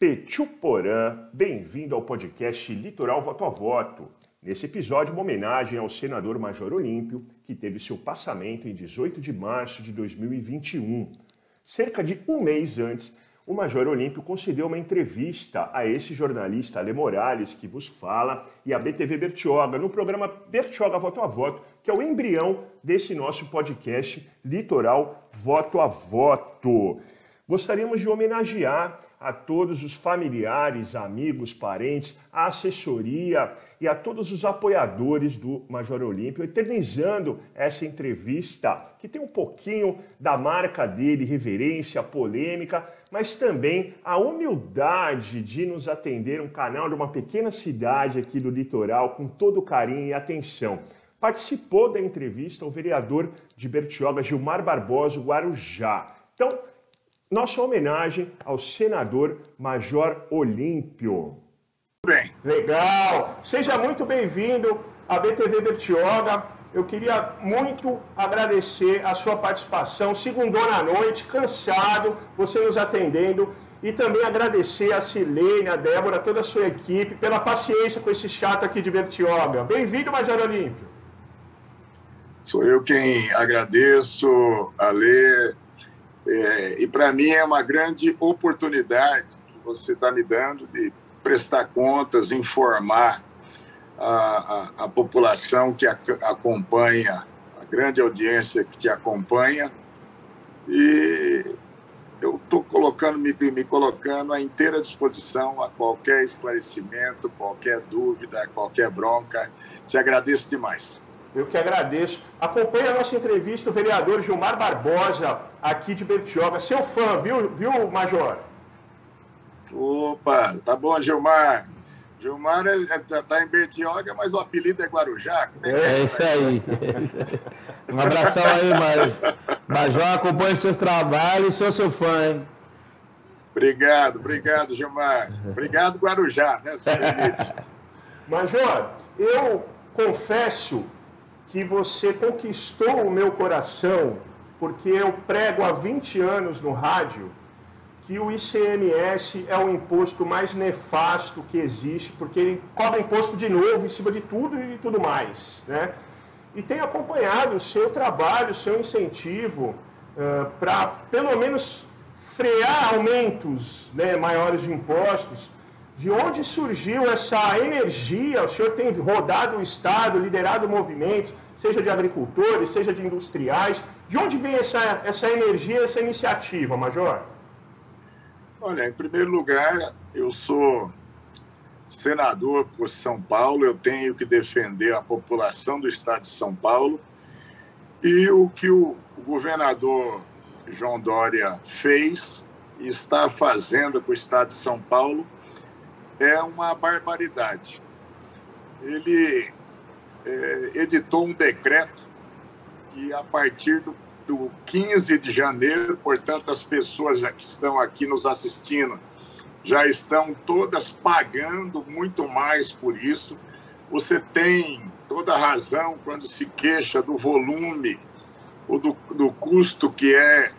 Pechuporã, bem-vindo ao podcast Litoral Voto a Voto. Nesse episódio, uma homenagem ao senador Major Olímpio, que teve seu passamento em 18 de março de 2021. Cerca de um mês antes, o Major Olímpio concedeu uma entrevista a esse jornalista Ale Morales que vos fala e a BTV Bertioga no programa Bertioga Voto a Voto, que é o embrião desse nosso podcast Litoral Voto a Voto. Gostaríamos de homenagear a todos os familiares, amigos, parentes, a assessoria e a todos os apoiadores do Major Olímpio, eternizando essa entrevista que tem um pouquinho da marca dele, reverência, polêmica, mas também a humildade de nos atender um canal de uma pequena cidade aqui do litoral com todo carinho e atenção. Participou da entrevista o vereador de Bertioga, Gilmar Barbosa Guarujá. Então, nossa homenagem ao senador Major Olímpio. Bem. Legal. Seja muito bem-vindo à BTV Bertioga. Eu queria muito agradecer a sua participação. Segundou na noite, cansado, você nos atendendo. E também agradecer a Silene, a Débora, toda a sua equipe, pela paciência com esse chato aqui de Bertioga. Bem-vindo, Major Olímpio. Sou eu quem agradeço, Alê, é, e para mim é uma grande oportunidade que você está me dando de prestar contas, informar a, a, a população que a, acompanha, a grande audiência que te acompanha. E eu estou colocando, me, me colocando à inteira disposição a qualquer esclarecimento, qualquer dúvida, qualquer bronca. Te agradeço demais. Eu que agradeço. Acompanhe a nossa entrevista o vereador Gilmar Barbosa, aqui de Bertioga. Seu fã, viu, viu Major? Opa, tá bom, Gilmar. Gilmar está é, tá em Bertioga, mas o apelido é Guarujá. É, é isso aí. um abração aí, Major. Major, acompanhe seus trabalhos, sou seu fã, hein? Obrigado, obrigado, Gilmar. Obrigado, Guarujá, né, Major, eu confesso que você conquistou o meu coração, porque eu prego há 20 anos no rádio que o ICMS é o imposto mais nefasto que existe, porque ele cobra imposto de novo em cima de tudo e tudo mais. Né? E tenho acompanhado o seu trabalho, o seu incentivo uh, para, pelo menos, frear aumentos né, maiores de impostos de onde surgiu essa energia? O senhor tem rodado o Estado, liderado movimentos, seja de agricultores, seja de industriais. De onde vem essa, essa energia, essa iniciativa, Major? Olha, em primeiro lugar, eu sou senador por São Paulo, eu tenho que defender a população do Estado de São Paulo. E o que o governador João Dória fez e está fazendo com o Estado de São Paulo é uma barbaridade. Ele é, editou um decreto que, a partir do, do 15 de janeiro, portanto, as pessoas que estão aqui nos assistindo já estão todas pagando muito mais por isso. Você tem toda razão quando se queixa do volume ou do, do custo que é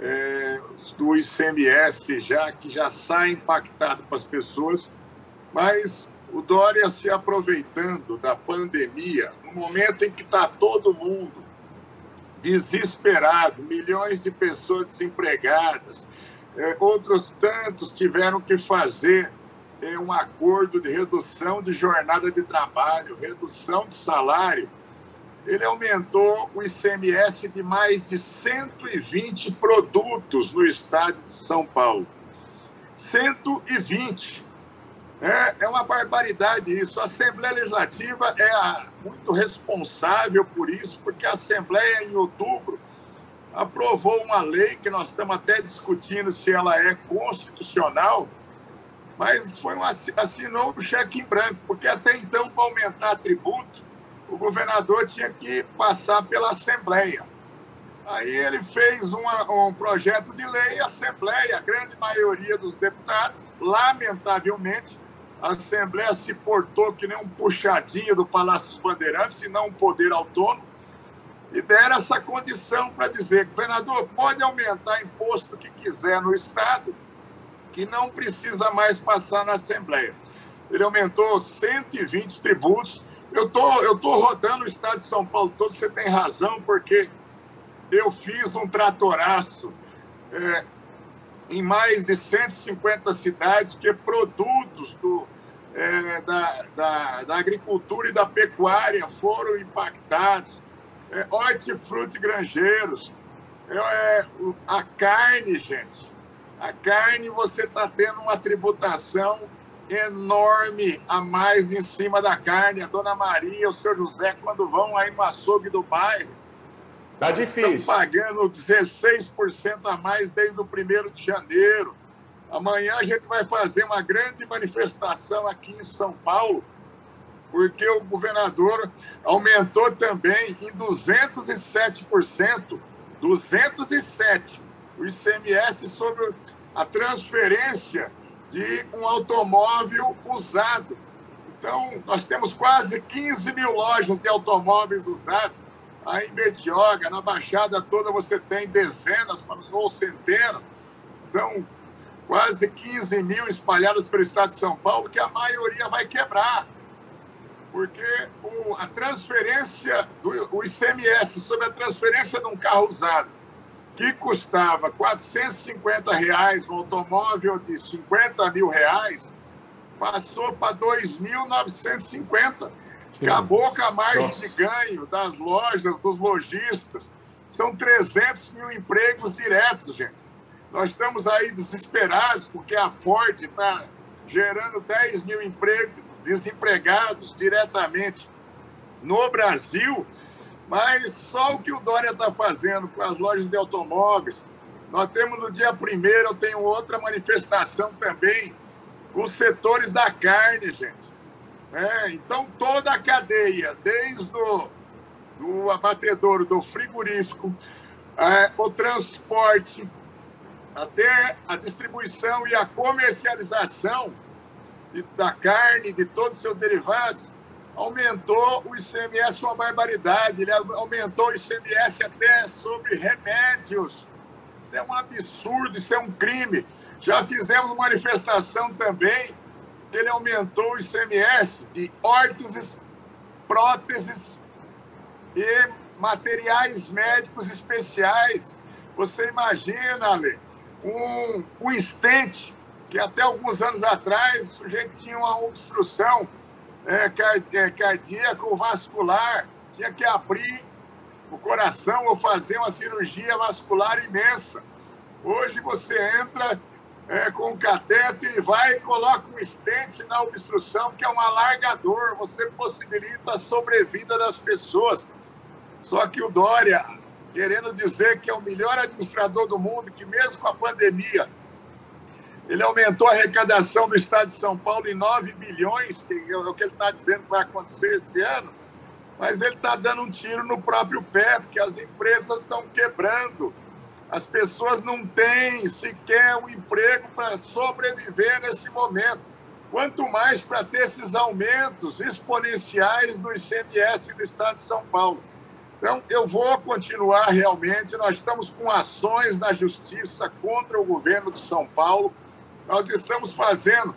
é, do ICMS, já que já sai impactado para as pessoas, mas o Dória se aproveitando da pandemia, no momento em que está todo mundo desesperado, milhões de pessoas desempregadas, é, outros tantos tiveram que fazer é, um acordo de redução de jornada de trabalho, redução de salário ele aumentou o ICMS de mais de 120 produtos no estado de São Paulo. 120. É, é uma barbaridade isso. A Assembleia Legislativa é a, muito responsável por isso, porque a Assembleia, em outubro, aprovou uma lei que nós estamos até discutindo se ela é constitucional, mas foi um, assinou o cheque em branco, porque até então, para aumentar tributo, o governador tinha que passar pela Assembleia. Aí ele fez uma, um projeto de lei, a Assembleia, a grande maioria dos deputados, lamentavelmente, a Assembleia se portou que nem um puxadinho do Palácio dos Bandeirantes, e não um poder autônomo, e deram essa condição para dizer, governador, pode aumentar imposto que quiser no Estado, que não precisa mais passar na Assembleia. Ele aumentou 120 tributos. Eu tô, eu tô rodando o estado de São Paulo todo, você tem razão, porque eu fiz um tratoraço é, em mais de 150 cidades, porque produtos do, é, da, da, da, agricultura e da pecuária foram impactados, é, hortifruti granjeiros, é, é a carne, gente. A carne, você está tendo uma tributação enorme a mais em cima da carne. A dona Maria, o seu José, quando vão aí no açougue do bairro, Tá difícil. Estão pagando 16% a mais desde o primeiro de janeiro. Amanhã a gente vai fazer uma grande manifestação aqui em São Paulo, porque o governador aumentou também em 207%, 207, o ICMS sobre a transferência de um automóvel usado. Então, nós temos quase 15 mil lojas de automóveis usados Aí em Betioga, na Baixada toda, você tem dezenas ou centenas. São quase 15 mil espalhados pelo estado de São Paulo, que a maioria vai quebrar. Porque o, a transferência do o ICMS sobre a transferência de um carro usado, que custava 450 reais um automóvel de 50 mil reais, passou para 2.950 Acabou com a margem Nossa. de ganho das lojas, dos lojistas. São 300 mil empregos diretos, gente. Nós estamos aí desesperados porque a Ford está gerando 10 mil empregos, desempregados diretamente no Brasil, mas só o que o Dória está fazendo com as lojas de automóveis. Nós temos no dia primeiro, eu tenho outra manifestação também, os setores da carne, gente. É, então, toda a cadeia, desde o do abatedouro, do frigorífico, é, o transporte, até a distribuição e a comercialização de, da carne, de todos os seus derivados, aumentou o ICMS uma barbaridade. Ele aumentou o ICMS até sobre remédios. Isso é um absurdo, isso é um crime. Já fizemos manifestação também ele aumentou o ICMS de órteses, próteses e materiais médicos especiais. Você imagina, Ale, um, um estente que até alguns anos atrás o sujeito tinha uma obstrução é, é cardíaco vascular, tinha que abrir o coração ou fazer uma cirurgia vascular imensa. Hoje você entra é, com o catéter e vai e coloca um estente na obstrução, que é um alargador. Você possibilita a sobrevida das pessoas. Só que o Dória, querendo dizer que é o melhor administrador do mundo, que mesmo com a pandemia, ele aumentou a arrecadação do Estado de São Paulo em 9 bilhões, que é o que ele está dizendo que vai acontecer esse ano, mas ele está dando um tiro no próprio pé, porque as empresas estão quebrando as pessoas não têm sequer um emprego para sobreviver nesse momento. Quanto mais para ter esses aumentos exponenciais no ICMS do Estado de São Paulo. Então, eu vou continuar realmente. Nós estamos com ações na justiça contra o governo de São Paulo. Nós estamos fazendo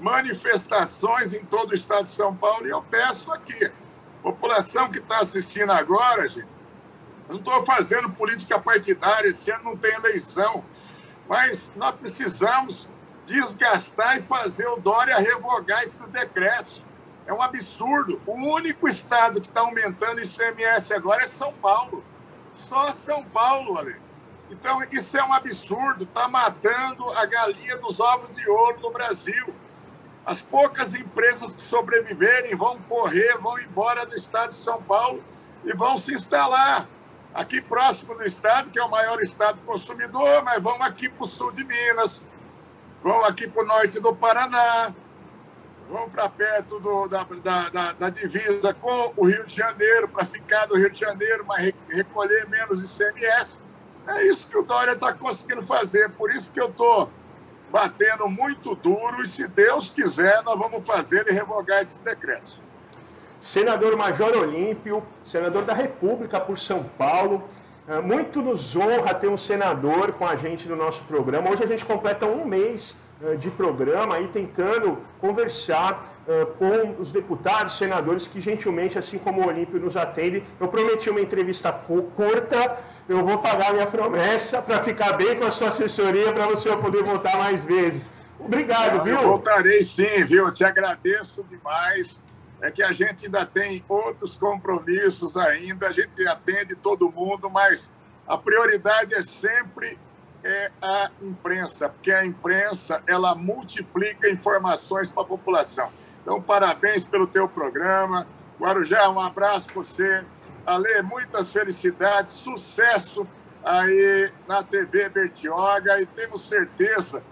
manifestações em todo o estado de São Paulo. E eu peço aqui, população que está assistindo agora, gente, não estou fazendo política partidária, esse ano não tem eleição. Mas nós precisamos desgastar e fazer o Dória revogar esses decretos. É um absurdo. O único estado que está aumentando o ICMS agora é São Paulo. Só São Paulo, Ale. Então, isso é um absurdo. Está matando a galinha dos ovos de ouro no Brasil. As poucas empresas que sobreviverem vão correr, vão embora do estado de São Paulo e vão se instalar aqui próximo do estado, que é o maior estado consumidor, mas vamos aqui para o sul de Minas, vamos aqui para o norte do Paraná, vamos para perto do, da, da, da, da, divisa com o Rio de Janeiro, para ficar do Rio de Janeiro, mas recolher menos ICMS. É isso que o Dória está conseguindo fazer, por isso que eu estou batendo muito duro e, se Deus quiser, nós vamos fazer e revogar esses decretos senador Major Olímpio, senador da República por São Paulo. É, muito nos honra ter um senador com a gente no nosso programa. Hoje a gente completa um mês é, de programa aí tentando conversar é, com os deputados, senadores que gentilmente, assim como o Olímpio nos atende. Eu prometi uma entrevista curta, eu vou pagar minha promessa para ficar bem com a sua assessoria para você poder voltar mais vezes. Obrigado, viu? Eu voltarei sim, viu? Eu te agradeço demais é que a gente ainda tem outros compromissos ainda, a gente atende todo mundo, mas a prioridade é sempre é a imprensa, porque a imprensa ela multiplica informações para a população. Então, parabéns pelo teu programa. Guarujá, um abraço para você. Ale, muitas felicidades, sucesso aí na TV Bertioga e temos certeza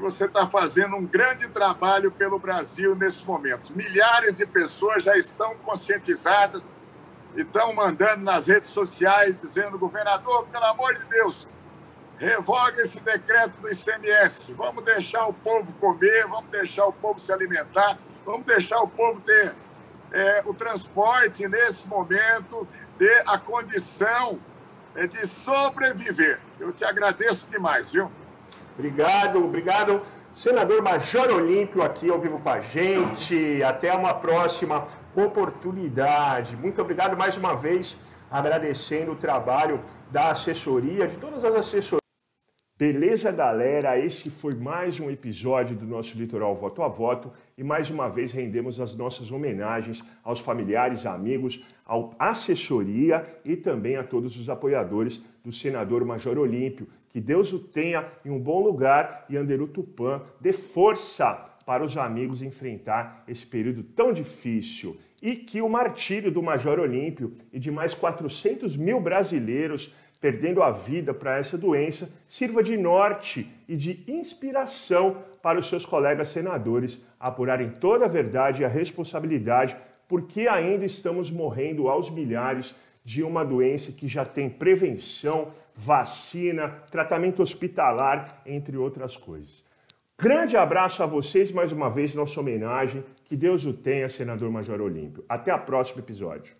você está fazendo um grande trabalho pelo Brasil nesse momento. Milhares de pessoas já estão conscientizadas e estão mandando nas redes sociais dizendo, governador, pelo amor de Deus, revoga esse decreto do ICMS. Vamos deixar o povo comer, vamos deixar o povo se alimentar, vamos deixar o povo ter é, o transporte nesse momento, ter a condição é, de sobreviver. Eu te agradeço demais, viu? Obrigado, obrigado. Senador Major Olímpio aqui ao vivo com a gente. Até uma próxima oportunidade. Muito obrigado mais uma vez, agradecendo o trabalho da assessoria, de todas as assessorias. Beleza, galera? Esse foi mais um episódio do nosso Litoral Voto a Voto e mais uma vez rendemos as nossas homenagens aos familiares, amigos, à assessoria e também a todos os apoiadores do senador Major Olímpio. Que Deus o tenha em um bom lugar e Anderu Tupã dê força para os amigos enfrentar esse período tão difícil. E que o martírio do Major Olímpio e de mais 400 mil brasileiros perdendo a vida para essa doença sirva de norte e de inspiração para os seus colegas senadores apurarem toda a verdade e a responsabilidade, porque ainda estamos morrendo aos milhares de uma doença que já tem prevenção, vacina, tratamento hospitalar, entre outras coisas. Grande abraço a vocês mais uma vez, nossa homenagem. Que Deus o tenha, senador Major Olímpio. Até o próximo episódio.